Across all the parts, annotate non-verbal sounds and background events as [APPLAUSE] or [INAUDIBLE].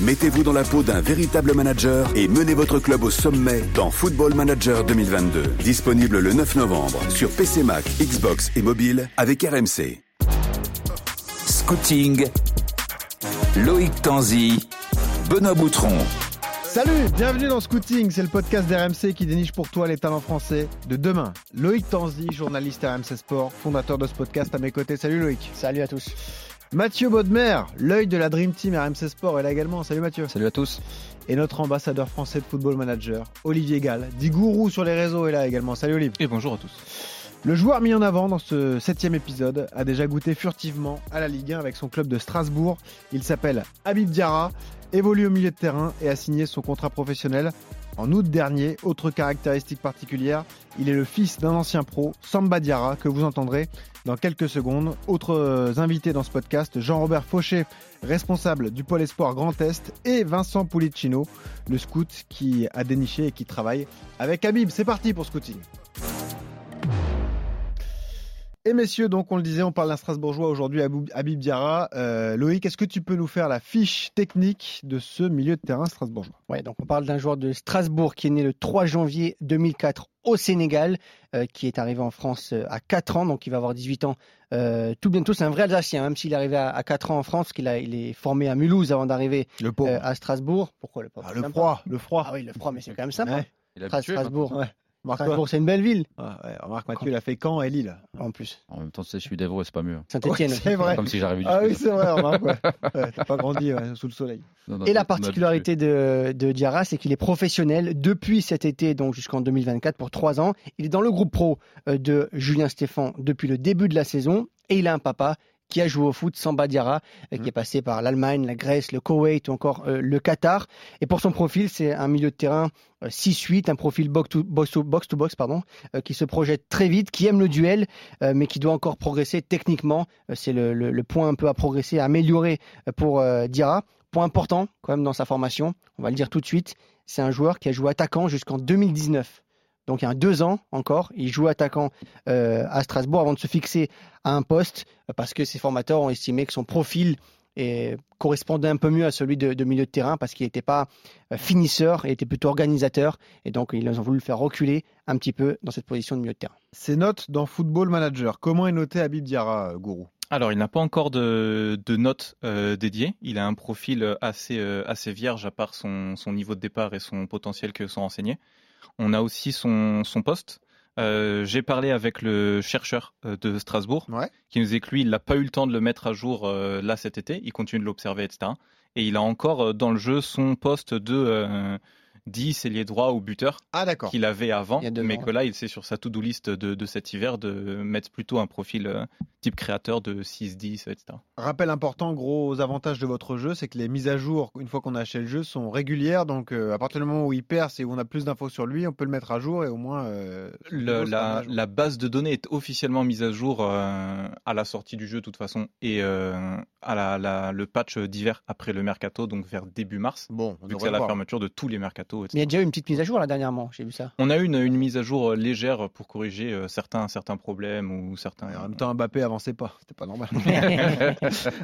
Mettez-vous dans la peau d'un véritable manager et menez votre club au sommet dans Football Manager 2022. Disponible le 9 novembre sur PC Mac, Xbox et mobile avec RMC. Scouting. Loïc Tanzi. Benoît Boutron. Salut, bienvenue dans Scouting, c'est le podcast d'RMC qui déniche pour toi les talents français de demain. Loïc Tanzi, journaliste RMC Sport, fondateur de ce podcast à mes côtés. Salut Loïc. Salut à tous. Mathieu Baudemer, l'œil de la Dream Team RMC Sport est là également. Salut Mathieu. Salut à tous. Et notre ambassadeur français de football manager, Olivier Gall, dit gourou sur les réseaux, est là également. Salut Olivier. Et bonjour à tous. Le joueur mis en avant dans ce septième épisode a déjà goûté furtivement à la Ligue 1 avec son club de Strasbourg. Il s'appelle Habib Diarra, évolue au milieu de terrain et a signé son contrat professionnel en août dernier. Autre caractéristique particulière, il est le fils d'un ancien pro, Samba Diarra, que vous entendrez dans quelques secondes. Autres invités dans ce podcast, Jean-Robert Fauché, responsable du pôle espoir Grand Est, et Vincent Pulicino, le scout qui a déniché et qui travaille avec Habib. C'est parti pour Scouting. Et messieurs, donc on le disait, on parle d'un Strasbourgeois aujourd'hui, Habib Diarra. Euh, Loïc, est-ce que tu peux nous faire la fiche technique de ce milieu de terrain strasbourgeois? Ouais, donc on parle d'un joueur de Strasbourg qui est né le 3 janvier 2004 au Sénégal, euh, qui est arrivé en France euh, à 4 ans, donc il va avoir 18 ans euh, tout bientôt. C'est un vrai Alsacien, même s'il est arrivé à, à 4 ans en France, qu'il a, il est formé à Mulhouse avant d'arriver euh, à Strasbourg. Pourquoi le pauvre? Ah, Le froid, le froid. Ah oui, le froid, mais c'est quand même sympa. Ouais. Strasbourg. Ouais. Strasbourg, c'est une belle ville. Ah, ouais, remarque Mathieu, il a fait Caen et Lille. En plus. En même temps, je suis d'Evreux, c'est pas mieux. [LAUGHS] Saint-Etienne. Ouais, c'est vrai. Comme si j'arrivais du Ah oui, c'est vrai, remarque. Ouais. [LAUGHS] Ouais, T'as pas grandi ouais, sous le soleil. Non, non, Et la particularité de, de Diarra, c'est qu'il est professionnel depuis cet été, donc jusqu'en 2024, pour trois ans. Il est dans le groupe pro euh, de Julien Stéphan depuis le début de la saison. Et il a un papa qui a joué au foot, Samba Diarra, euh, qui est passé par l'Allemagne, la Grèce, le Koweït ou encore euh, le Qatar. Et pour son profil, c'est un milieu de terrain euh, 6-8, un profil box-to-box, box to box, pardon, euh, qui se projette très vite, qui aime le duel, euh, mais qui doit encore progresser techniquement. Euh, c'est le, le- le point un peu à progresser, à améliorer euh, pour euh, Diarra. Point important quand même dans sa formation, on va le dire tout de suite, c'est un joueur qui a joué attaquant jusqu'en 2019. Donc il y a deux ans encore, il joue attaquant euh, à Strasbourg avant de se fixer à un poste euh, parce que ses formateurs ont estimé que son profil et correspondait un peu mieux à celui de, de milieu de terrain parce qu'il n'était pas euh, finisseur, il était plutôt organisateur et donc ils ont voulu le faire reculer un petit peu dans cette position de milieu de terrain. Ses notes dans Football Manager. Comment est noté Habib Diarra, euh, gourou? Alors, il n'a pas encore de, de notes euh, dédiées. Il a un profil assez, euh, assez vierge à part son, son niveau de départ et son potentiel que sont renseignés. On a aussi son, son poste. Euh, J'ai parlé avec le chercheur euh, de Strasbourg Ouais. qui nous dit que lui, il n'a pas eu le temps de le mettre à jour euh, là cet été. Il continue de l'observer, etc. Et il a encore dans le jeu son poste de 10, ailier droit ou buteur Ah qu'il avait avant, Il mais que là, il sait sur sa to-do list de, de cet hiver de mettre plutôt un profil euh, type créateur de 6-10, etc. Rappel important, gros avantage de votre jeu, c'est que les mises à jour, une fois qu'on a acheté le jeu, sont régulières. Donc euh, à partir du moment où il perce et où on a plus d'infos sur lui, on peut le mettre à jour et au moins... euh, Le- la, jour. la base de données est officiellement mise à jour euh, à la sortie du jeu, de toute façon, et euh, à la, la- le patch d'hiver après le mercato, donc vers début mars, Bon, on vu que c'est la fermeture de tous les etc. Mais il y a déjà eu une petite mise à jour là dernièrement, j'ai vu ça. On a eu une, une mise à jour euh, légère pour corriger euh, certains, certains problèmes ou certains. Et En même temps, Mbappé avançait pas, c'était pas normal. [LAUGHS]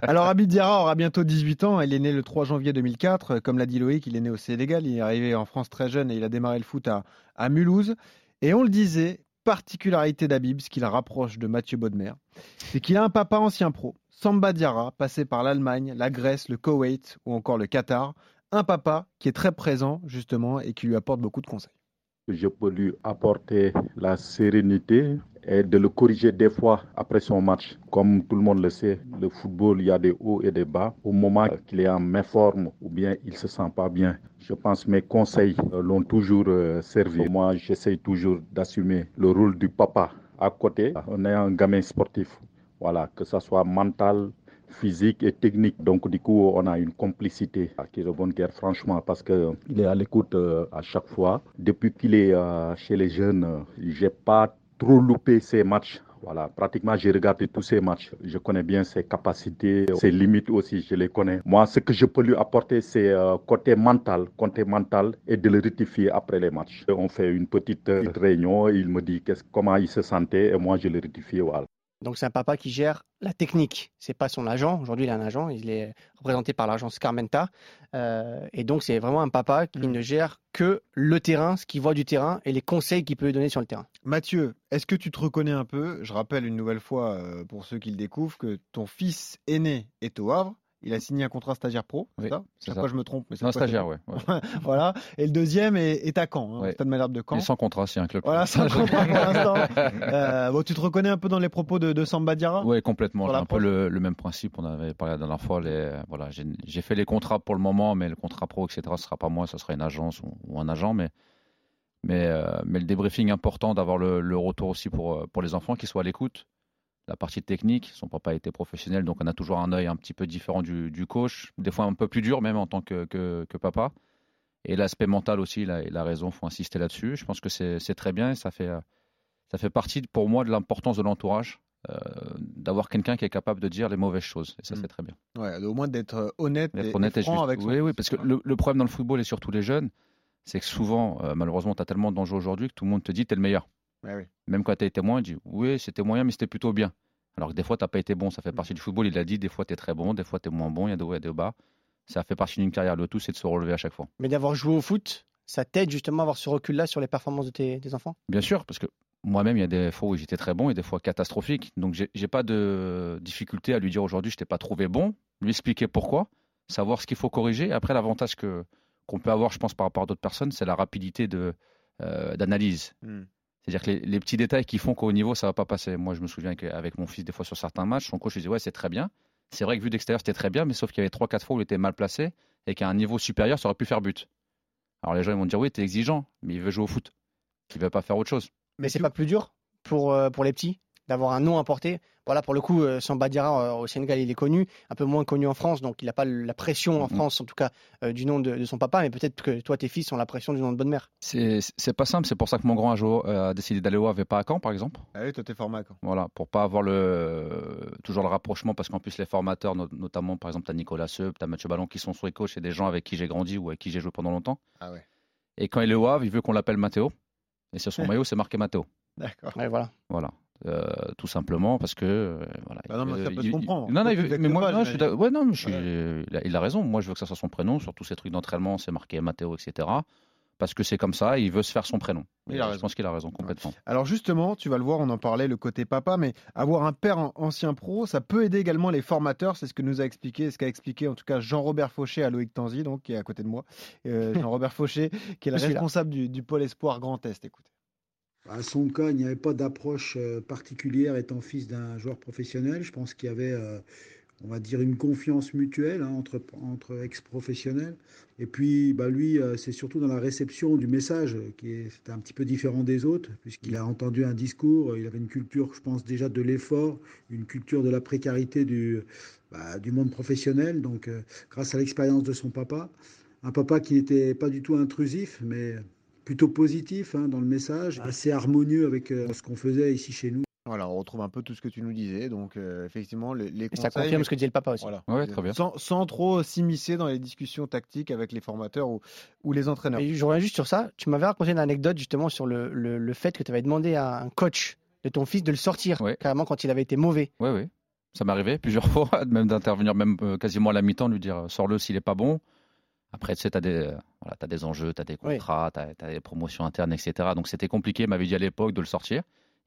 Alors Habib Diarra aura bientôt 18 ans, il est né le 3 janvier 2004, comme l'a dit Loïc, il est né au Sénégal, il est arrivé en France très jeune et il a démarré le foot à, à Mulhouse. Et on le disait, particularité d'Habib, ce qui la rapproche de Mathieu Bodmer, c'est qu'il a un papa ancien pro, Samba Diarra, passé par l'Allemagne, la Grèce, le Koweït ou encore le Qatar. Un papa qui est très présent justement et qui lui apporte beaucoup de conseils. je peux lui apporter la sérénité et de le corriger des fois après son match. Comme tout le monde le sait, le football, il y a des hauts et des bas. Au moment qu'il est en méforme ou bien il se sent pas bien, je pense que mes conseils euh, l'ont toujours euh, servi. Moi, j'essaye toujours d'assumer le rôle du papa à côté. On est un gamin sportif. Voilà, que ce soit mental, physique et technique. Donc du coup, on a une complicité qui est bonne guerre, franchement, parce qu'il est à l'écoute euh, à chaque fois. Depuis qu'il est euh, chez les jeunes, euh, j'ai pas trop loupé ses matchs. Voilà, pratiquement j'ai regardé tous ses matchs. Je connais bien ses capacités, ses limites aussi, je les connais. Moi, ce que je peux lui apporter, c'est côté mental, côté mental et de le rectifier après les matchs. On fait une petite réunion, il me dit comment il se sentait et moi je le rectifie. Voilà. Donc c'est un papa qui gère la technique. C'est pas son agent. Aujourd'hui, il a un agent. Il est représenté par l'agence Carmenta. Euh, et donc c'est vraiment un papa qui ne gère que le terrain, ce qu'il voit du terrain et les conseils qu'il peut lui donner sur le terrain. Mathieu, est-ce que tu te reconnais un peu? Je rappelle une nouvelle fois euh, pour ceux qui le découvrent que ton fils aîné est au Havre. Il a signé un contrat stagiaire pro, c'est Oui, ça? c'est Chaque fois je me trompe. Mais Non, stagiaire, ouais. ouais. [LAUGHS] Voilà. Et le deuxième est, est à Caen, hein, au Ouais. Stade Malherbe de Caen. Il est sans contrat, c'est un club. Voilà, sans contrat pour l'instant. [LAUGHS] Euh, bon, tu te reconnais un peu dans les propos de, de Samba Diarra? Oui, complètement. J'ai un peu le, le même principe. On avait parlé la dernière fois. Les, voilà, j'ai fait les contrats pour le moment, mais le contrat pro, etc., ce sera pas moi, ce sera une agence ou, ou un agent. Mais, mais, euh, mais le débriefing important d'avoir le, le retour aussi pour, euh, pour les enfants qui soient à l'écoute. La partie technique, son papa était professionnel, donc on a toujours un œil un petit peu différent du, du coach, des fois un peu plus dur même en tant que, que, que papa. Et l'aspect mental aussi, il a, il a raison, il faut insister là-dessus. Je pense que c'est très bien et ça fait, ça fait partie pour moi de l'importance de l'entourage, euh, d'avoir quelqu'un qui est capable de dire les mauvaises choses. Et ça, Mm. c'est très bien. Ouais, au moins d'être euh, honnête et, honnête et franc juste. avec son oui, oui, parce que le, le problème dans le football et surtout les jeunes, c'est que souvent, euh, malheureusement, tu as tellement d'enjeux aujourd'hui que tout le monde te dit tu es le meilleur. Oui. Même quand tu as été moins, tu dis oui, c'était moyen, mais c'était plutôt bien. Alors que des fois, tu n'as pas été bon, ça fait Mm. partie du football. Il a dit des fois, tu es très bon, des fois, tu es moins bon, il y a des hauts et des bas. Ça fait partie d'une carrière. Le tout, c'est de se relever à chaque fois. Mais d'avoir joué au foot, ça t'aide justement à avoir ce recul-là sur les performances de tes, des enfants? Bien sûr, parce que moi-même, il y a des fois où j'étais très bon et des fois catastrophique. Donc, j'ai pas de difficulté à lui dire aujourd'hui, je t'ai pas trouvé bon, lui expliquer pourquoi, savoir ce qu'il faut corriger. Après, l'avantage que qu'on peut avoir, je pense, par rapport à d'autres personnes, c'est la rapidité de euh, d'analyse. Hmm. C'est-à-dire que les, les petits détails qui font qu'au niveau, ça va pas passer. Moi, je me souviens qu'avec mon fils, des fois sur certains matchs, son coach lui disait ouais, c'est très bien. C'est vrai que vu d'extérieur, c'était très bien, mais sauf qu'il y avait trois, quatre fois où il était mal placé et qu'à un niveau supérieur, ça aurait pu faire but. Alors les gens ils vont dire oui, t'es exigeant, mais il veut jouer au foot. Il veut pas faire autre chose. Mais c'est pas plus dur pour, euh, pour les petits? D'avoir un nom à porter. Voilà, pour le coup, euh, Samba Diarra euh, au Sénégal, il est connu, un peu moins connu en France, donc il n'a pas la pression en Mhm. France, en tout cas, euh, du nom de, de son papa, mais peut-être que toi, tes fils ont la pression du nom de bonne mère. C'est pas simple, c'est pour ça que mon grand a, joué- a décidé d'aller au Havre et pas à Caen, par exemple. Ah oui, toi t'es format quand Voilà, pour pas avoir le, toujours le rapprochement, parce qu'en plus, les formateurs, no- notamment, par exemple, tu as Nicolas Seup, tu as Mathieu Ballon, qui sont sur les coachs, c'est des gens avec qui j'ai grandi ou avec qui j'ai joué pendant longtemps. Ah ouais. Et quand il est au Havre, il veut qu'on l'appelle Matteo. Et sur son [LAUGHS] maillot, c'est marqué Matteo. D'accord. Ouais, voilà. Voilà. Euh, tout simplement parce que euh, voilà, Bah non, mais ça peut se il- comprendre. il- non, non, il mais moi, non, je suis ouais, non, mais je suis- Ouais. il, a, il a raison. Moi, je veux que ça soit son prénom. Sur tous ces trucs d'entraînement, c'est marqué Matteo, etc. Parce que c'est comme ça. Il veut se faire son prénom. Il je raison. pense qu'il a raison complètement. Alors justement, tu vas le voir, on en parlait, le côté papa, mais avoir un père en- ancien pro, ça peut aider également les formateurs. C'est ce que nous a expliqué, ce qu'a expliqué en tout cas Jean-Robert Fauché à Loïc Tanzi, donc qui est à côté de moi. Euh, [LAUGHS] Jean-Robert Fauché, qui est le responsable du, du pôle espoir Grand Est. Écoutez. À son cas, il n'y avait pas d'approche euh, particulière étant fils d'un joueur professionnel. Je pense qu'il y avait, euh, on va dire, une confiance mutuelle hein, entre, ex-professionnels. Et puis, bah, lui, euh, c'est surtout dans la réception du message qui est un petit peu différent des autres, puisqu'il a entendu un discours, il avait une culture, je pense, déjà de l'effort, une culture de la précarité du, bah, du monde professionnel. Donc, grâce à l'expérience de son papa, un papa qui n'était pas du tout intrusif, mais plutôt positif hein, dans le message, assez harmonieux avec euh, ce qu'on faisait ici chez nous. Voilà, on retrouve un peu tout ce que tu nous disais. Donc euh, effectivement, les, les Et conseils. ça confirme ce que disait le papa aussi. Voilà. Ouais, très bien. Sans, sans trop s'immiscer dans les discussions tactiques avec les formateurs ou, ou les entraîneurs. Et je reviens juste sur ça. Tu m'avais raconté une anecdote justement sur le, le, le fait que tu avais demandé à un coach de ton fils de le sortir Ouais. carrément quand il avait été mauvais. Oui, oui. Ça m'est arrivé plusieurs [LAUGHS] fois, même d'intervenir même euh, quasiment à la mi-temps, de lui dire sors-le s'il n'est pas bon. Après, tu sais, tu as, euh, voilà, t'as des enjeux, tu as des Oui. contrats, tu as, des promotions internes, etc. Donc c'était compliqué, il m'avait dit à l'époque de le sortir.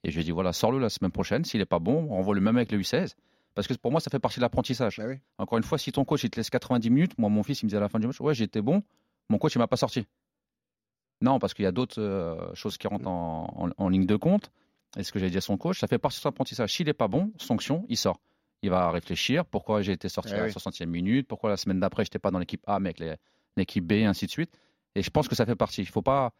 Et je lui ai dit voilà, sors-le la semaine prochaine. S'il n'est pas bon, on renvoie le même avec le U16. Parce que pour moi, ça fait partie de l'apprentissage. Bah oui. Encore une fois, si ton coach il te laisse 90 minutes, moi, mon fils, il me disait à la fin du match ouais, j'étais bon, mon coach, il m'a pas sorti. Non, parce qu'il y a d'autres euh, choses qui rentrent en, en- en ligne de compte. Et ce que j'ai dit à son coach, ça fait partie de son apprentissage. S'il n'est pas bon, sanction, il sort. Il va réfléchir pourquoi j'ai été sorti Eh à la oui. 60e minute, pourquoi la semaine d'après, je n'étais pas dans l'équipe A, mais avec l'équipe B, et ainsi de suite? Et je pense que ça fait partie. Il faut pas.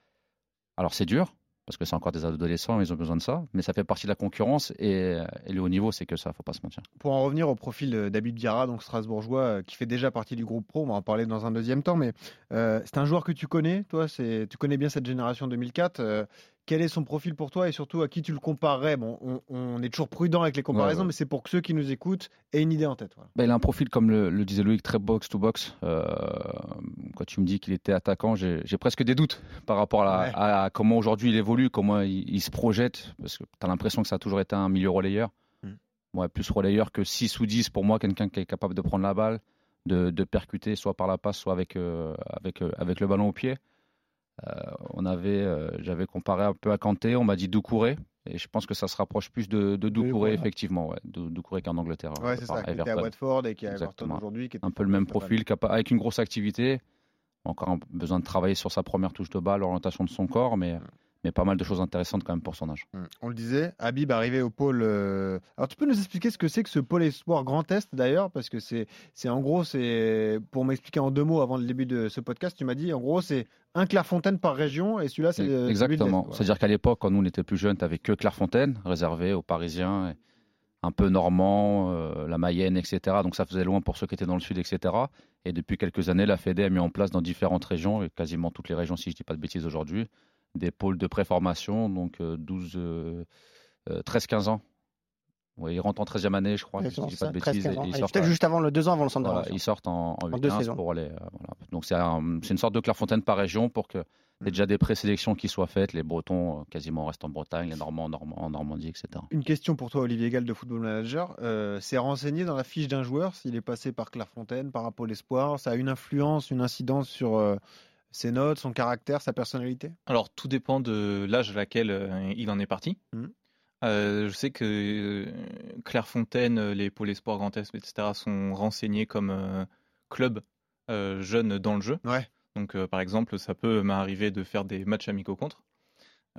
Alors, c'est dur, parce que c'est encore des adolescents, ils ont besoin de ça, mais ça fait partie de la concurrence. Et, et le haut niveau, c'est que ça, faut pas se mentir. Pour en revenir au profil d'Abib Diarra, donc strasbourgeois, euh, qui fait déjà partie du groupe pro, on va en parler dans un deuxième temps, mais euh, c'est un joueur que tu connais, toi, tu connais bien cette génération 2004. euh, quel est son profil pour toi et surtout à qui tu le comparerais? Bon, on, on est toujours prudent avec les comparaisons, ouais. mais c'est pour que ceux qui nous écoutent aient une idée en tête. voilà. Bah, il a un profil, comme le, le disait Loïc, très box-to-box. Euh, quand tu me dis qu'il était attaquant, j'ai presque des doutes par rapport à, la- Ouais. à- à comment aujourd'hui il évolue, comment il, il se projette, parce que tu as l'impression que ça a toujours été un milieu relayeur. Mm. ouais, plus relayeur que 6 ou 10 pour moi, quelqu'un qui est capable de prendre la balle, de, de percuter soit par la passe, soit avec, euh, avec, euh, avec le ballon au pied. Euh, on avait, euh, j'avais comparé un peu à Kanté, on m'a dit Doucouré, et je pense que ça se rapproche plus de, de Doucouré, effectivement, ouais, Doucouré qu'en Angleterre. Ouais, euh, c'est ça, qui était à. Watford et qui est à Everton Exactement. aujourd'hui. Un peu le même profil, avec une grosse activité, encore besoin de travailler sur sa première touche de balle, l'orientation de son corps, mais, mais pas mal de choses intéressantes quand même pour son âge. Mm. On le disait, Habib arrivé au pôle. euh, Alors tu peux nous expliquer ce que c'est que ce pôle espoir Grand Est d'ailleurs, parce que c'est, en gros, c'est pour m'expliquer en deux mots avant le début de ce podcast, tu m'as dit en gros c'est un Clairefontaine par région et celui-là c'est de Exactement. C'est-à-dire qu'à l'époque, quand nous on était plus jeunes, tu n'avais que Clairefontaine, réservé aux Parisiens, et un peu normand, euh, la Mayenne, etc. Donc ça faisait loin pour ceux qui étaient dans le sud, etc. Et depuis quelques années, la Fédé a mis en place dans différentes régions, et quasiment toutes les régions, si je ne dis pas de bêtises aujourd'hui, des pôles de préformation, donc euh, 12, euh, euh, 13-15 ans. Ils rentrent en 13e année, je crois, si je ne dis pas de Ça, 13, bêtises. 15 et ans. ils sortent juste avant le deux ans avant le centre voilà, ils sortent en, en En deux 8-15 saisons. pour aller. euh, voilà. Donc c'est un- c'est une sorte de Clairefontaine par région pour que il y ait déjà des présélections qui soient faites. Les Bretons euh, quasiment restent en Bretagne, les Normands en, Norm- en Normandie, etc. Une question pour toi, Olivier Gall de Football Manager. Euh, c'est renseigné dans la fiche d'un joueur s'il est passé par Clairefontaine, par Apôle Espoir? Ça a une influence, une incidence sur euh, ses notes, son caractère, sa personnalité? Alors, tout dépend de l'âge à laquelle euh, il en est parti. Mhm. Euh, je sais que euh, Clairefontaine, les Pôles Espoirs Grand Est, etc., sont renseignés comme euh, club euh, jeune dans le jeu. Ouais. Donc, par exemple, ça peut m'arriver de faire des matchs amicaux contre,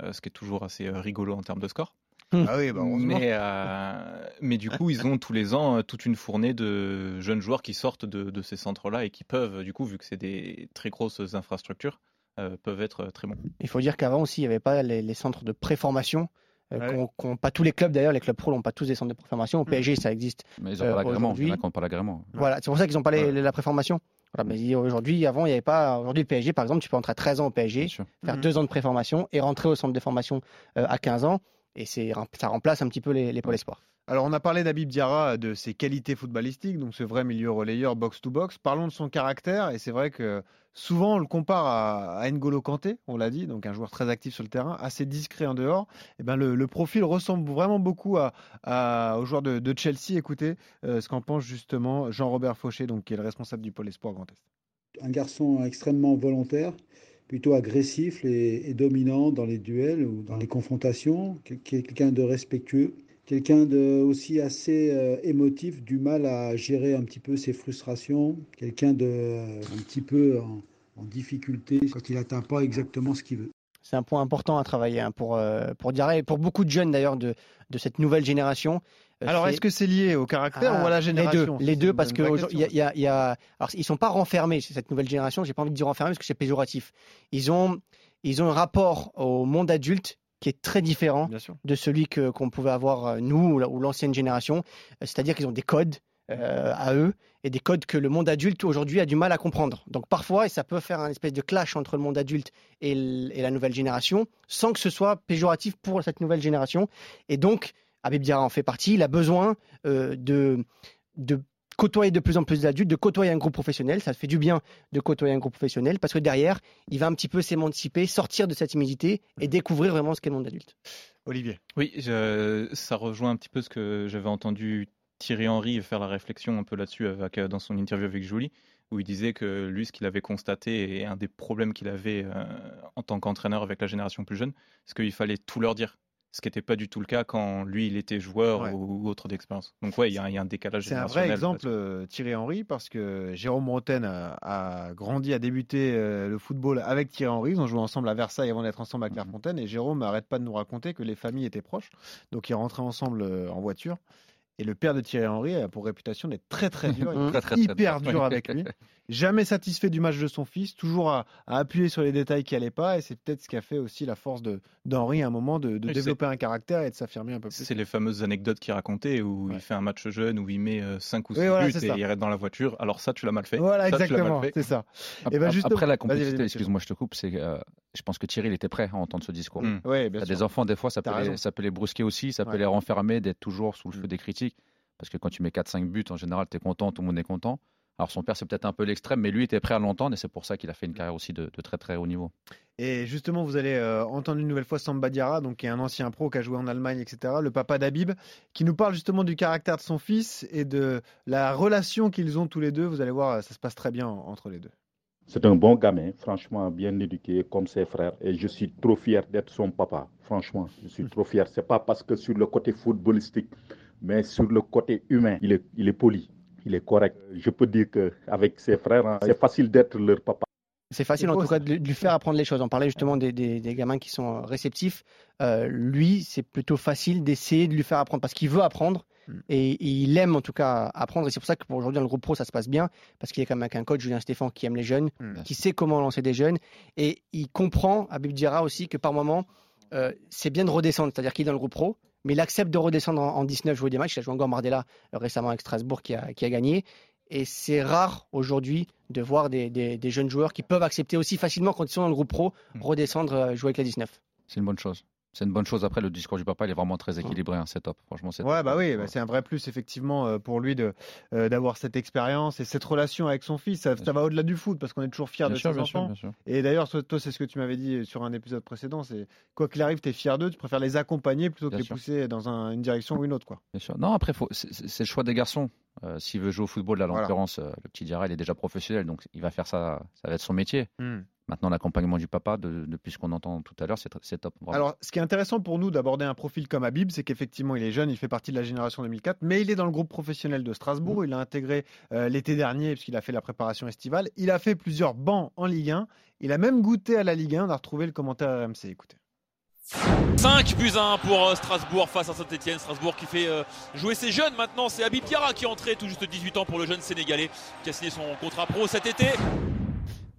ce qui est toujours assez rigolo en termes de score. Ah oui, bah heureusement. Mais, euh, mais du coup, ils ont tous les ans euh, toute une fournée de jeunes joueurs qui sortent de, de ces centres-là et qui peuvent, du coup, vu que c'est des très grosses infrastructures, euh, peuvent être très bons. Il faut dire qu'avant aussi, il n'y avait pas les, les centres de préformation. euh, Ouais. pas tous les clubs d'ailleurs, les clubs pro n'ont pas tous des centres de préformation. Au Mm. PSG, ça existe. Mais ils n'ont Euh, pas l'agrément. Il y en aujourd'hui- a qui n'ont pas l'agrément. Voilà, c'est pour ça qu'ils n'ont pas les- Ouais. les- la préformation. Voilà, mais aujourd'hui, avant, il n'y avait pas. Aujourd'hui, le PSG, par exemple, tu peux entrer à 13 ans au PSG, faire Mhm. deux ans de préformation et rentrer au centre de formation euh, à 15 ans. Et c'est, ça remplace un petit peu les, les pôles espoirs. Alors, on a parlé d'Habib Diarra, de ses qualités footballistiques, donc ce vrai milieu relayeur box-to-box. Parlons de son caractère, et c'est vrai que souvent on le compare à, à N'Golo Kanté, on l'a dit, donc un joueur très actif sur le terrain, assez discret en dehors. Et ben le, le profil ressemble vraiment beaucoup à, à- au joueur de, de Chelsea. Écoutez euh, ce qu'en pense justement Jean-Robert Fauché, donc, qui est le responsable du pôle Espoir Grand Est. un garçon extrêmement volontaire, plutôt agressif et, dominant dans les duels ou dans les confrontations, quel- quelqu'un de respectueux, quelqu'un de aussi assez euh, émotif, du mal à gérer un petit peu ses frustrations, quelqu'un de euh, un petit peu en, difficulté quand il n'atteint pas exactement ce qu'il veut. C'est un point important à travailler hein, pour, euh, pour et pour beaucoup de jeunes d'ailleurs de, de cette nouvelle génération. Euh, Alors, est-ce que c'est lié au caractère Ah, ou à la génération Les deux, les parce que il y a, il y a- il y a- alors ils sont pas renfermés cette nouvelle génération. J'ai pas envie de dire renfermés parce que c'est péjoratif. Ils ont, ils ont un rapport au monde adulte qui est très différent de celui que qu'on pouvait avoir euh, nous ou la- ou l'ancienne génération. Euh, C'est-à-dire qu'ils ont des codes euh, à eux et des codes que le monde adulte aujourd'hui a du mal à comprendre. Donc parfois, et ça peut faire un espèce de clash entre le monde adulte et, et la nouvelle génération, sans que ce soit péjoratif pour cette nouvelle génération. Et donc, Diarra en fait partie. Il a besoin euh, de, de côtoyer de plus en plus d'adultes, de côtoyer un groupe professionnel. Ça fait du bien de côtoyer un groupe professionnel parce que derrière, il va un petit peu s'émanciper, sortir de cette timidité et découvrir vraiment ce qu'est le monde adulte. Olivier. Oui, je- ça rejoint un petit peu ce que j'avais entendu Thierry Henry faire la réflexion un peu là-dessus avec, euh, dans son interview avec Julie, où il disait que lui, ce qu'il avait constaté et un des problèmes qu'il avait euh, en tant qu'entraîneur avec la génération plus jeune, c'est qu'il fallait tout leur dire. Ce qui n'était pas du tout le cas quand lui, il était joueur Ouais. ou, autre d'expérience. Donc ouais, il y, a il y a un décalage C'est un vrai exemple, euh, Thierry Henry, parce que Jérôme Roten a, a grandi, a débuté euh, le football avec Thierry Henry. Ils ont joué ensemble à Versailles avant d'être ensemble à Clairefontaine. Et Jérôme n'arrête pas de nous raconter que les familles étaient proches. Donc ils rentraient ensemble euh, en voiture. Et le père de Thierry Henry a pour réputation d'être très très dur, [LAUGHS] Très, très, très hyper dur. dur avec lui. [LAUGHS] Jamais satisfait du match de son fils, toujours à, à appuyer sur les détails qui allaient pas. Et c'est peut-être ce qui a fait aussi la force de d'Henry à un moment de, développer un caractère et de s'affirmer un peu plus. C'est les fameuses anecdotes qu'il racontait où Ouais. il fait un match jeune où il met 5 ou 6 Oui, voilà, buts et ça. il arrête dans la voiture. Alors ça, tu l'as mal fait. Voilà, Ça, exactement, c'est ça. Et ben justement- Après la vas-y, excuse-moi, je te coupe, c'est, euh, je pense que Thierry, il était prêt à entendre ce discours. Mm. Bien sûr. des enfants, des fois, ça peut, les, raison. ça peut les brusquer aussi, ça peut Ouais. les renfermer, d'être toujours sous le feu Mm. des critiques. Parce que quand tu mets 4-5 buts, en général, tu es content, tout le monde est content. Alors son père, c'est peut-être un peu l'extrême, mais lui était prêt à l'entendre et c'est pour ça qu'il a fait une carrière aussi de, de très très haut niveau. Et justement, vous allez euh, entendre une nouvelle fois Samba Diarra, donc qui est un ancien pro qui a joué en Allemagne, etc. Le papa d'Habib, qui nous parle justement du caractère de son fils et de la relation qu'ils ont tous les deux. Vous allez voir, ça se passe très bien entre les deux. C'est un bon gamin, franchement bien éduqué comme ses frères. Et je suis trop fier d'être son papa. Franchement, je suis trop fier. C'est pas parce que sur le côté footballistique, mais sur le côté humain, il est, il est poli, il est correct. Je peux dire qu'avec ses frères, hein, c'est facile d'être leur papa. C'est facile en tout cas de lui faire apprendre les choses. On parlait justement des, des, des gamins qui sont réceptifs. Euh, lui, c'est plutôt facile d'essayer de lui faire apprendre parce qu'il veut apprendre mm. et, et, il aime en tout cas apprendre. Et c'est pour ça que pour aujourd'hui dans le groupe pro, ça se passe bien parce qu'il est quand même avec un coach, Julien Stéphane, qui aime les jeunes, mm. qui sait comment lancer des jeunes et il comprend, Abib Dira aussi, que par moment, euh, c'est bien de redescendre. C'est-à-dire qu'il est dans le groupe pro, mais il accepte de redescendre en, en 19 jouer des matchs. Il a joué encore Mardella euh, récemment avec Strasbourg qui a, qui a gagné. Et c'est rare aujourd'hui de voir des, des, des, jeunes joueurs qui peuvent accepter aussi facilement quand ils sont dans le groupe pro redescendre euh, jouer avec la 19. C'est une bonne chose. C'est une bonne chose. Après, le discours du papa, il est vraiment très équilibré. Hein, c'est top. Franchement, c'est Ouais, top. bah oui, bah c'est un vrai plus, effectivement, euh, pour lui de, euh, d'avoir cette expérience et cette relation avec son fils. Ça, ça va au-delà du foot parce qu'on est toujours fier de sûr, ses bien sûr, enfants. bien sûr. Et d'ailleurs, toi, c'est ce que tu m'avais dit sur un épisode précédent. C'est quoi qu'il arrive, tu es fier d'eux. Tu préfères les accompagner plutôt que Bien les sûr. pousser dans un- une direction ou une autre. Quoi. Bien sûr. Non, après, faut- c'est le choix des garçons. Euh, S'il veut jouer au football, là, en Voilà. l'occurrence, euh, le petit Diarra, il est déjà professionnel, donc il va faire ça, ça va être son métier. Maintenant, l'accompagnement du papa, de- depuis ce qu'on entend tout à l'heure, c'est top. vraiment. Alors, ce qui est intéressant pour nous d'aborder un profil comme Habib, c'est qu'effectivement, il est jeune, il fait partie de la génération 2004, mais il est dans le groupe professionnel de Strasbourg. Mm. Il a intégré euh, l'été dernier, puisqu'il a fait la préparation estivale. Il a fait plusieurs bancs en Ligue 1. Il a même goûté à la Ligue 1. On a retrouvé le commentaire RMC. Écoutez. 5 buts à 1 pour euh, Strasbourg face à Saint-Etienne. Strasbourg qui fait euh, jouer ses jeunes maintenant. C'est Habib Diarra qui est entré tout juste 18 ans pour le jeune Sénégalais qui a signé son contrat pro cet été.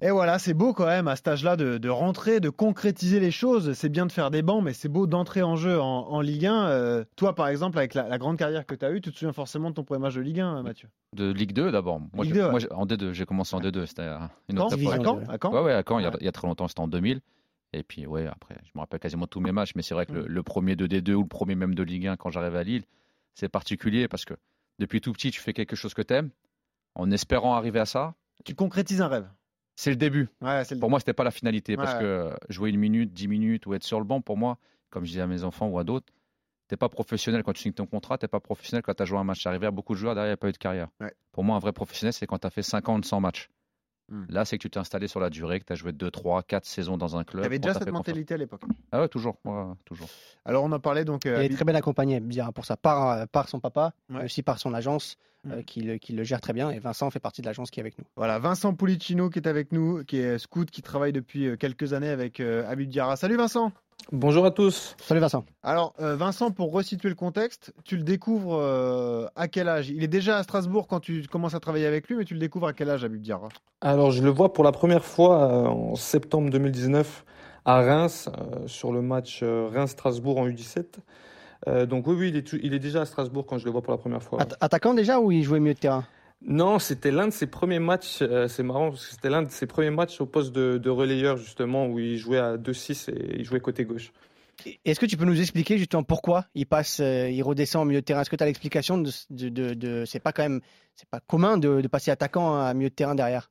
Et voilà, c'est beau quand même à cet âge-là de, de rentrer, de concrétiser les choses. C'est bien de faire des bancs, mais c'est beau d'entrer en jeu en, en Ligue 1. Euh, toi, par exemple, avec la, la grande carrière que tu as eue, tu te souviens forcément de ton premier match de Ligue 1, Mathieu? De Ligue 2 d'abord. Moi, Ligue je- 2, ouais. moi, je- en D2, j'ai commencé en D2. C'était une Quand autre À. Caen À Caen Ouais, ouais, à Caen, il y a- Ouais. il y a très longtemps, c'était en 2000. Et puis, ouais, après, je me rappelle quasiment tous mes matchs, mais c'est vrai que Mm. le, le premier de D2 ou le premier même de Ligue 1 quand j'arrive à Lille, c'est particulier parce que depuis tout petit, tu fais quelque chose que t'aimes, en espérant arriver à ça. Tu concrétises un rêve. C'est le début. Ouais, c'est le Pour moi, c'était pas la finalité parce que jouer une minute, dix minutes ou être sur le banc, pour moi, comme je disais à mes enfants ou à d'autres, t'es pas professionnel quand tu signes ton contrat, t'es pas professionnel quand tu as joué un match. Arrivé à beaucoup de joueurs, derrière, il n'y a pas eu de carrière. Ouais. Pour moi, un vrai professionnel, c'est quand tu as fait 50, 100 matchs. Hmm. Là, c'est que tu t'es installé sur la durée, que tu as joué 2, 3, 4 saisons dans un club. Tu avais déjà cette confiance. mentalité à l'époque. Ah ouais, toujours. ouais, toujours. Alors, on en parlait donc. euh, Il est Habib- très bien accompagné, Diarra, pour ça, par, euh, par son papa, Ouais. mais aussi par son agence euh, Mm. qui, le, qui le gère très bien. Et Vincent fait partie de l'agence qui est avec nous. Voilà, Vincent Pulicino qui est avec nous, qui est scout, qui travaille depuis euh, quelques années avec euh, Diarra. Salut Vincent Bonjour à tous. Salut Vincent. Alors, euh, Vincent, pour resituer le contexte, tu le découvres euh, à quel âge? Il est déjà à Strasbourg quand tu commences à travailler avec lui, mais tu le découvres à quel âge, Habib Diarra? Alors, je le vois pour la première fois euh, en septembre 2019 à Reims, euh, sur le match euh, Reims-Strasbourg en U17. Euh, donc, oui, oui, il est, tout- il est déjà à Strasbourg quand je le vois pour la première fois. Atta- attaquant déjà ou il jouait milieu de terrain? Non, c'était l'un de ses premiers matchs. euh, c'est marrant parce que c'était l'un de ses premiers matchs au poste de, de relayeur, justement, où il jouait à 2-6 et il jouait côté gauche. Est-ce que tu peux nous expliquer justement pourquoi il passe, euh, il redescend au milieu de terrain? Est-ce que tu as l'explication de, de, de, de- c'est pas quand même, c'est pas commun de, passer attaquant à milieu de terrain derrière?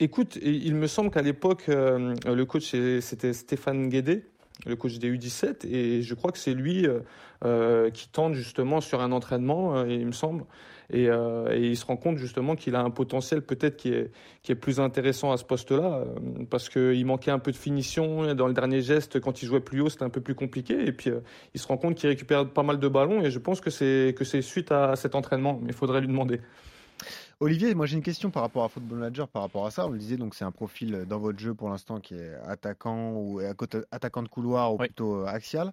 Écoute, il me semble qu'à l'époque, euh, le coach, c'était Stéphane Guédé, le coach des U17, et je crois que c'est lui euh, qui tente justement sur un entraînement, il me semble, et, euh, et il se rend compte justement qu'il a un potentiel peut-être qui est, qui est plus intéressant à ce poste-là, euh, parce qu'il manquait un peu de finition dans le dernier geste, quand il jouait plus haut, c'était un peu plus compliqué, et puis euh, il se rend compte qu'il récupère pas mal de ballons, et je pense que c'est que c'est suite à cet entraînement, mais il faudrait lui demander. Olivier, moi j'ai une question par rapport à Football Manager, par rapport à ça. On le disait, donc c'est un profil euh, dans votre jeu pour l'instant qui est attaquant ou côté- attaquant de couloir ou Oui. plutôt euh, axial.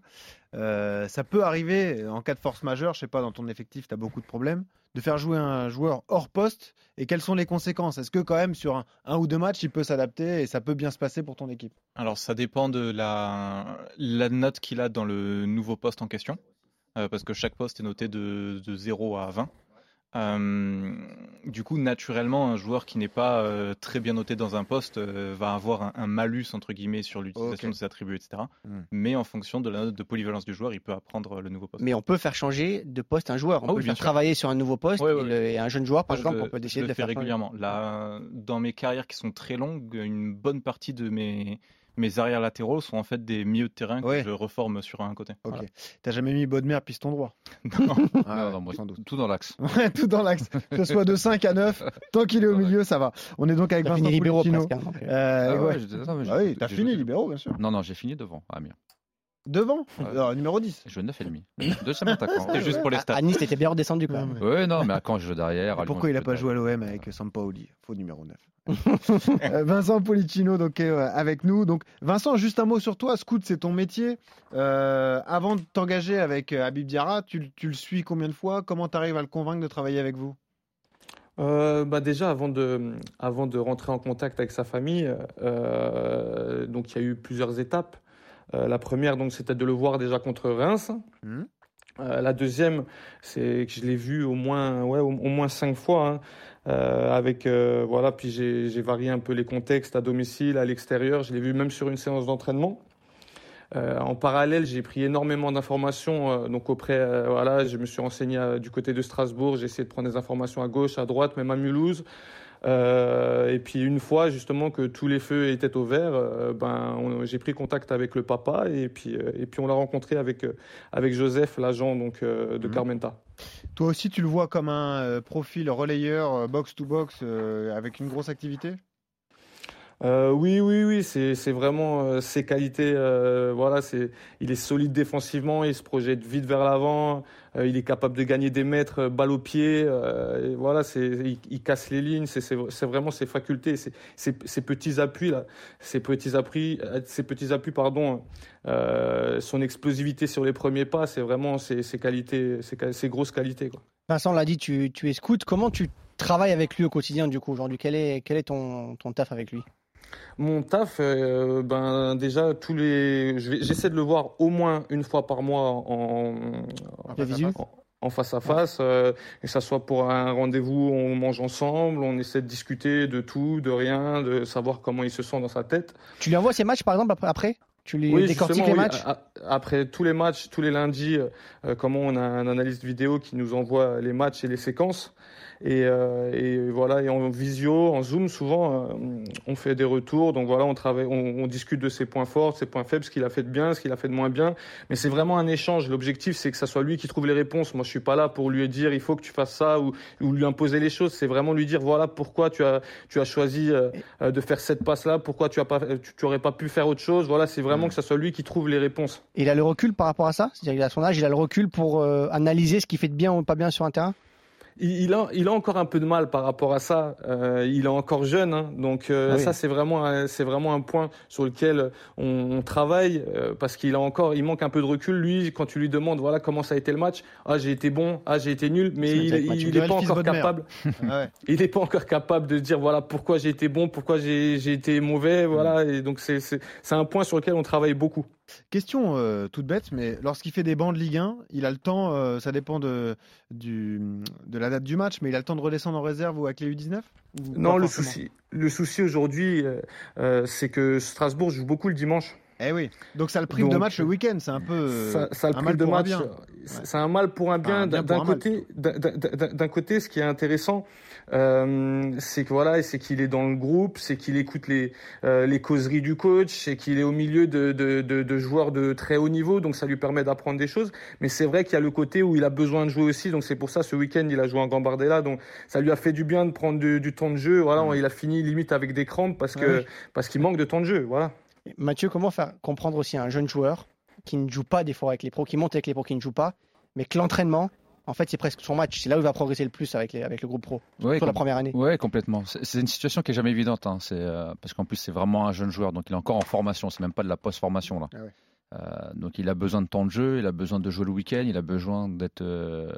Euh, ça peut arriver euh, en cas de force majeure, je sais pas, dans ton effectif, tu as beaucoup de problèmes, de faire jouer un joueur hors poste. Et quelles sont les conséquences? Est-ce que quand même sur un, un ou deux matchs, il peut s'adapter et ça peut bien se passer pour ton équipe? Alors ça dépend de la, la note qu'il a dans le nouveau poste en question, euh, parce que chaque poste est noté de, de 0 à 20. Euh, du coup, naturellement, un joueur qui n'est pas euh, très bien noté dans un poste euh, va avoir un, un malus entre guillemets sur l'utilisation de ses attributs, etc. Hmm. Mais en fonction de la note de polyvalence du joueur, il peut apprendre le nouveau poste. Mais on peut faire changer de poste un joueur. On Ah peut oui, faire sûr. travailler sur un nouveau poste. Ouais, et, ouais, le- et un jeune joueur, par je exemple, le- on peut décider je de le faire régulièrement. Là, dans mes carrières qui sont très longues, une bonne partie de mes mes arrières latéraux sont en fait des milieux de terrain que Ouais. je reforme sur un côté. Ok. Voilà. T'as jamais mis Bodmer piston droit [LAUGHS] [LAUGHS] Non. Ah Non, ouais, non, moi, sans doute. tout dans l'axe. [LAUGHS] Ouais, tout dans l'axe. Que ce soit de 5 à 9, tant qu'il est au milieu, ça va. On est donc avec Vincent presque. hein, euh. Euh, Ah ouais. ouais, j'ai- non, mais Ah j'ai- oui, t'as fini joué- libéraux, bien sûr. Non, non, j'ai fini devant, Amiens. Devant Ouais. Alors, numéro 10. Je jouais 9,5. Deuxième attaquant. C'était juste pour les À, stats. à Nice, t'étais bien redescendu quand même. ouais. Non, mais à quand je joue derrière à Et Lyon, pourquoi il a pas joué à l'OM avec Sampaoli Faux numéro 9. [LAUGHS] Euh, Vincent Policino donc est euh, avec nous. Donc Vincent, juste un mot sur toi. Scout, c'est ton métier. Euh, avant de t'engager avec euh, Habib Diarra, tu, tu le suis combien de fois? Comment tu arrives à le convaincre de travailler avec vous? Euh, bah déjà, avant de, avant de rentrer en contact avec sa famille, euh, donc il y a eu plusieurs étapes. Euh, la première, donc, c'était de le voir déjà contre Reims. Mhm. Euh, la deuxième, c'est que je l'ai vu au moins, ouais, au, au moins cinq fois. hein. Euh, avec voilà, puis j'ai varié un peu les contextes à domicile, à l'extérieur. Je l'ai vu même sur une séance d'entraînement. Euh, en parallèle, j'ai pris énormément d'informations. euh, donc auprès, euh, voilà, je me suis renseigné du côté de Strasbourg. J'ai essayé de prendre des informations à gauche, à droite, même à Mulhouse. Euh, et puis une fois justement que tous les feux étaient au vert, euh, ben j'ai pris contact avec le papa et puis euh, et puis on l'a rencontré avec avec Joseph, l'agent donc de Mhm. Carmenta. Toi aussi, tu le vois comme un profil relayeur, euh, box-to-box, euh, avec une grosse activité? Euh, oui, oui, oui, c'est vraiment euh, ses qualités. euh, voilà, c'est il est solide défensivement, il se projette vite vers l'avant, il est capable de gagner des mètres, balle au pied. voilà, c'est il, casse les lignes. C'est vraiment ses facultés, ses, petits appuis là, ses petits appuis, petits appuis pardon, son explosivité sur les premiers pas, c'est vraiment ses, qualités, ses, grosses qualités. Vincent l'a dit, tu, tu es scout. Comment tu travailles avec lui au quotidien du coup aujourd'hui? Quel est, quel est ton, ton taf avec lui? Mon taf, euh, ben déjà tous les, j'essaie de le voir au moins une fois par mois en, en, en face à face, euh, que ça soit pour un rendez-vous, on mange ensemble, on essaie de discuter de tout, de rien, de savoir comment il se sent dans sa tête. Tu lui envoies ses matchs par exemple après, Tu lui Oui, décortiques les oui, matchs? après tous les matchs, tous les lundis, euh, comment on a un analyste vidéo qui nous envoie les matchs et les séquences. Et, euh, et voilà, et en visio, en zoom, souvent, euh, on fait des retours. Donc voilà, on travaille, on, on discute de ses points forts, ses points faibles, ce qu'il a fait de bien, ce qu'il a fait de moins bien. Mais c'est vraiment un échange. L'objectif, c'est que ça soit lui qui trouve les réponses. Moi, je suis pas là pour lui dire il faut que tu fasses ça ou, ou lui imposer les choses. C'est vraiment lui dire voilà pourquoi tu as, tu as choisi euh, de faire cette passe-là, pourquoi tu as pas, tu, tu aurais pas pu faire autre chose. Voilà, c'est vraiment que ça soit lui qui trouve les réponses. Et il a le recul par rapport à ça? C'est-à-dire qu'il a son âge, il a le recul pour analyser ce qui fait de bien ou pas bien sur un terrain? Il, a, il a encore un peu de mal par rapport à ça. Euh, il est encore jeune, hein. donc euh, Ah oui. ça c'est vraiment, un- c'est vraiment un point sur lequel on, on travaille euh, parce qu'il a encore, il manque un peu de recul. Lui, quand tu lui demandes, voilà comment ça a été le match, ah j'ai été bon, ah j'ai été nul, mais il, il est pas encore capable. [LAUGHS] Ah ouais. Il n'est pas encore capable de dire voilà pourquoi j'ai été bon, pourquoi j'ai j'ai été mauvais, voilà. Et donc c'est c'est c'est un point sur lequel on travaille beaucoup. Question euh, toute bête, mais lorsqu'il fait des bancs de Ligue 1, il a le temps, euh, ça dépend de, du, de la date du match, mais il a le temps de redescendre en réserve ou avec les U19 Ou Non, le souci, le souci aujourd'hui, euh, c'est que Strasbourg joue beaucoup le dimanche. Eh oui. Donc ça le prive de Donc, match le week-end, c'est un peu ça, ça le un mal de pour un match. bien. C'est un mal pour un bien. Enfin, un D'un un côté, d'un côté, ce qui est intéressant, euh, c'est que voilà, c'est qu'il est dans le groupe, c'est qu'il écoute les euh, les causeries du coach, c'est qu'il est au milieu de, de, de, de joueurs de très haut niveau, donc ça lui permet d'apprendre des choses. Mais c'est vrai qu'il y a le côté où il a besoin de jouer aussi, donc c'est pour ça ce week-end il a joué en Gambardella, donc ça lui a fait du bien de prendre du, du temps de jeu. Voilà, Mm. il a fini limite avec des crampes parce que Ouais. parce qu'il manque de temps de jeu. Voilà. Mathieu, comment faire comprendre aussi à un jeune joueur qui ne joue pas des fois avec les pros, qui monte avec les pros, qui ne joue pas, mais que l'entraînement, en fait, c'est presque son match. C'est là où il va progresser le plus avec, les, avec le groupe pro, Ouais, sur la première année. ouais, complètement. C'est une situation qui est jamais évidente, hein. C'est euh, parce qu'en plus c'est vraiment un jeune joueur, donc il est encore en formation. C'est même pas de la post-formation là. Ah ouais. Euh, donc il a besoin de temps de jeu, il a besoin de jouer le week-end, il a besoin d'être euh,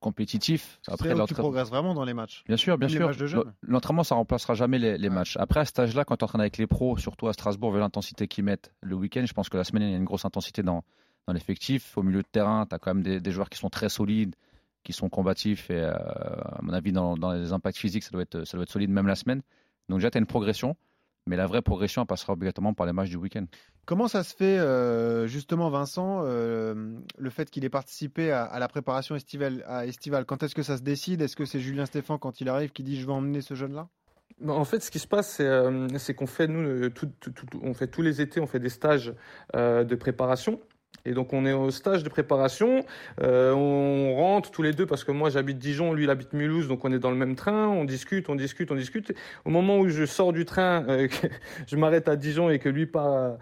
compétitif. C'est là où tu l'entraînement- progresses vraiment dans les matchs? Bien sûr, bien les sûr. L'entraînement, ça remplacera jamais les, les Ouais. matchs. Après, à cet âge-là, quand tu entraînes avec les pros, surtout à Strasbourg, vu l'intensité qu'ils mettent le week-end, je pense que la semaine, il y a une grosse intensité dans, dans l'effectif. Au milieu de terrain, tu as quand même des, des joueurs qui sont très solides, qui sont combatifs et à mon avis dans, dans, les impacts physiques ça doit être ça doit être solide même la semaine. Donc déjà tu as une progression. Mais la vraie progression passera obligatoirement par les matchs du week-end. Comment ça se fait, euh, justement, Vincent, euh, le fait qu'il ait participé à, la préparation estivale, à estivale? Quand est-ce que ça se décide? Est-ce que c'est Julien Stéphan, quand il arrive, qui dit je vais emmener ce jeune-là? Bah, en fait, ce qui se passe, c'est euh, qu'on fait, nous, on fait tous les étés, on fait des stages de préparation. Et donc on est au stage de préparation, euh, on rentre tous les deux parce que moi j'habite Dijon, lui il habite Mulhouse, donc on est dans le même train, on discute, on discute, on discute. Au moment où je sors du train, euh, [LAUGHS] je m'arrête à Dijon et que lui part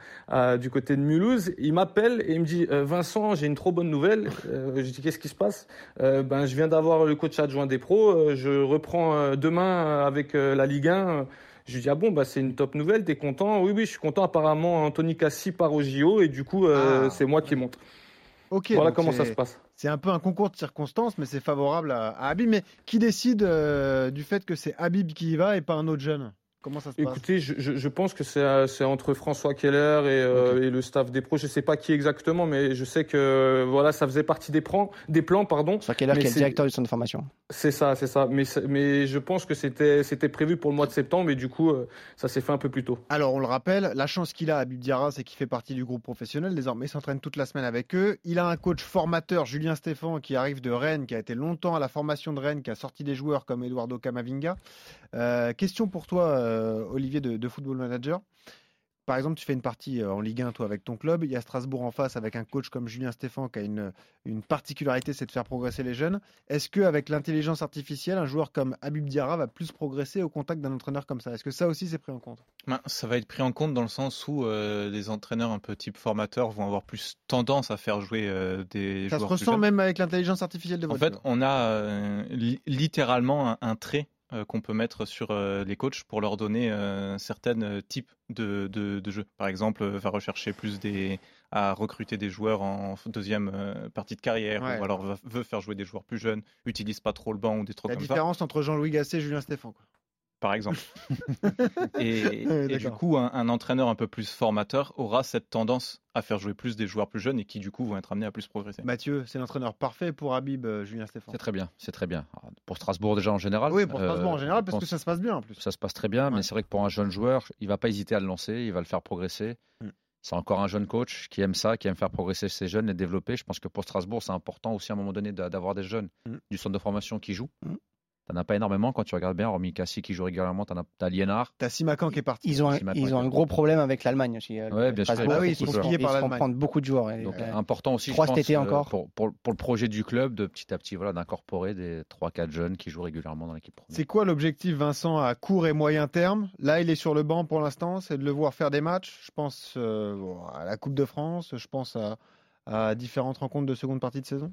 du côté de Mulhouse, il m'appelle et il me dit euh, Vincent, j'ai une trop bonne nouvelle. je dis qu'est-ce qui se passe? Ben je viens d'avoir le coach adjoint des pros, je reprends demain avec la Ligue 1 je lui dis, ah bon, bah, c'est une top nouvelle, t'es content? Oui, oui, je suis content. Apparemment, Anthony Cassi part au JO et du coup, euh, ah. c'est moi qui monte. Ok. Voilà comment ça se passe. C'est un peu un concours de circonstances, mais c'est favorable à, Habib. Mais qui décide euh, du fait que c'est Habib qui y va et pas un autre jeune? Comment ça se passe? Écoutez, je, je, pense que c'est entre François Keller et, euh, et, le staff des pros. Je ne sais pas qui exactement, mais je sais que voilà, ça faisait partie des plans. Des plans pardon. François Keller, qui est le directeur du centre de formation. C'est ça, c'est ça. Mais, mais je pense que c'était prévu pour le mois de septembre, et du coup, euh, ça s'est fait un peu plus tôt. Alors, on le rappelle, la chance qu'il a à Diarra, c'est qu'il fait partie du groupe professionnel. Désormais, il s'entraîne toute la semaine avec eux. Il a un coach formateur, Julien Stéphan, qui arrive de Rennes, qui a été longtemps à la formation de Rennes, qui a sorti des joueurs comme Eduardo Camavinga. Euh, question pour toi, Olivier de de, Football Manager. Par exemple, tu fais une partie euh, en Ligue 1, toi, avec ton club. Il y a Strasbourg en face avec un coach comme Julien Stéphan qui a une, une particularité, c'est de faire progresser les jeunes. Est-ce qu'avec l'intelligence artificielle, un joueur comme Habib Diarra va plus progresser au contact d'un entraîneur comme ça? Est-ce que ça aussi, c'est pris en compte? Ben, Ça va être pris en compte dans le sens où euh, des entraîneurs un peu type formateur vont avoir plus tendance à faire jouer euh, des ça joueurs. Ça se ressent même avec l'intelligence artificielle de En fait, on a littéralement un trait euh, qu'on peut mettre sur euh, les coachs pour leur donner euh, certains types de, de, jeux. Par exemple, va rechercher plus des à recruter des joueurs en deuxième partie de carrière, ou alors veut faire jouer des joueurs plus jeunes, utilise pas trop le banc ou des trucs comme ça. La différence entre Jean-Louis Gasset et Julien Stéphane. Quoi par exemple. [LAUGHS] et, du coup, un, entraîneur un peu plus formateur aura cette tendance à faire jouer plus des joueurs plus jeunes et qui, du coup, vont être amenés à plus progresser. Mathieu, c'est l'entraîneur parfait pour Habib, euh, Julien Stéphane. C'est très bien, c'est très bien. Pour Strasbourg, déjà en général. Oui, pour Strasbourg en euh, général, parce que ça se passe bien en plus. Ça se passe très bien, mais c'est vrai que pour un jeune joueur, il va pas hésiter à le lancer, il va le faire progresser. Mm. C'est encore un jeune coach qui aime ça, qui aime faire progresser ses jeunes, et développer. Je pense que pour Strasbourg, c'est important aussi à un moment donné d'avoir des jeunes mm. du centre de formation qui jouent. Mm. T'en as pas énormément quand tu regardes bien, hormis Cassie qui joue régulièrement, t'en as, as Lienard. T'as Simakan qui est parti. Ils ont un, ils ont un gros problème avec l'Allemagne aussi. Euh, ouais, bien sûr. Ah oui, ils sont skiés par l'Allemagne. prendre beaucoup de joueurs. Donc, euh, important aussi, je pense, encore. Pour, pour, pour, le projet du club, de petit à petit, voilà, d'incorporer des 3-4 jeunes qui jouent régulièrement dans l'équipe C'est quoi l'objectif, Vincent, à court et moyen terme? Là, il est sur le banc pour l'instant, c'est de le voir faire des matchs. Je pense euh, à la Coupe de France, je pense à, à différentes rencontres de seconde partie de saison.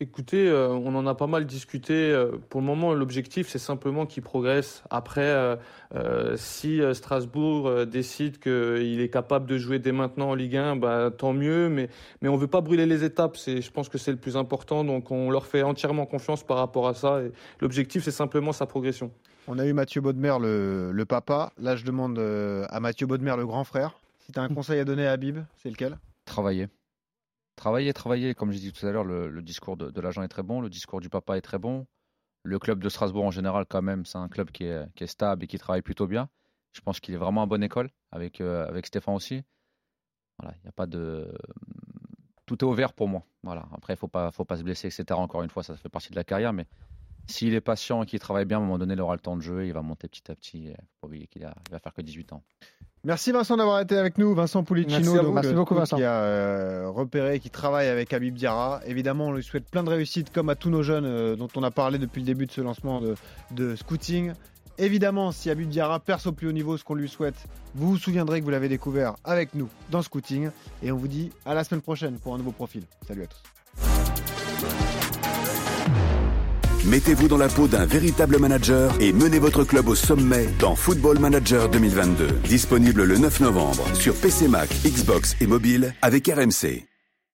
Écoutez, euh, on en a pas mal discuté. Euh, pour le moment, l'objectif, c'est simplement qu'il progresse. Après, euh, si Strasbourg décide qu'il est capable de jouer dès maintenant en Ligue 1, bah, tant mieux. Mais, mais on veut pas brûler les étapes. Je pense que c'est le plus important. Donc, on leur fait entièrement confiance par rapport à ça. L'objectif, c'est simplement sa progression. On a eu Mathieu Baudemer, le, le papa. Là, je demande à Mathieu Baudemer, le grand frère, si tu as un conseil à donner à Habib, c'est lequel? Travailler. Travailler, travailler. Comme j'ai dit tout à l'heure, le, discours de, l'agent est très bon, le discours du papa est très bon. Le club de Strasbourg en général, quand même, c'est un club qui est, stable et qui travaille plutôt bien. Je pense qu'il est vraiment à bonne école avec, euh, avec Stéphane aussi. Voilà, il n'y a pas de. Tout est ouvert pour moi. Voilà. Après, il ne faut pas, faut pas se blesser, etc. Encore une fois, ça fait partie de la carrière, mais s'il est patient et qu'il travaille bien, à un moment donné, il aura le temps de jouer, il va monter petit à petit. Il faut pas oublier qu'il va faire que 18 ans. Merci Vincent d'avoir été avec nous, Vincent Pulicino, Merci, beaucoup Vincent. qui a euh, repéré, qui travaille avec Habib Diarra. Évidemment, on lui souhaite plein de réussite, comme à tous nos jeunes euh, dont on a parlé depuis le début de ce lancement de, scouting. Évidemment, si Habib Diarra perce au plus haut niveau, ce qu'on lui souhaite, vous vous souviendrez que vous l'avez découvert avec nous dans Scouting. Et on vous dit à la semaine prochaine pour un nouveau profil. Salut à tous. Mettez-vous dans la peau d'un véritable manager et menez votre club au sommet dans Football Manager 2022. Disponible le 9 novembre sur PC Mac, Xbox et mobile avec RMC.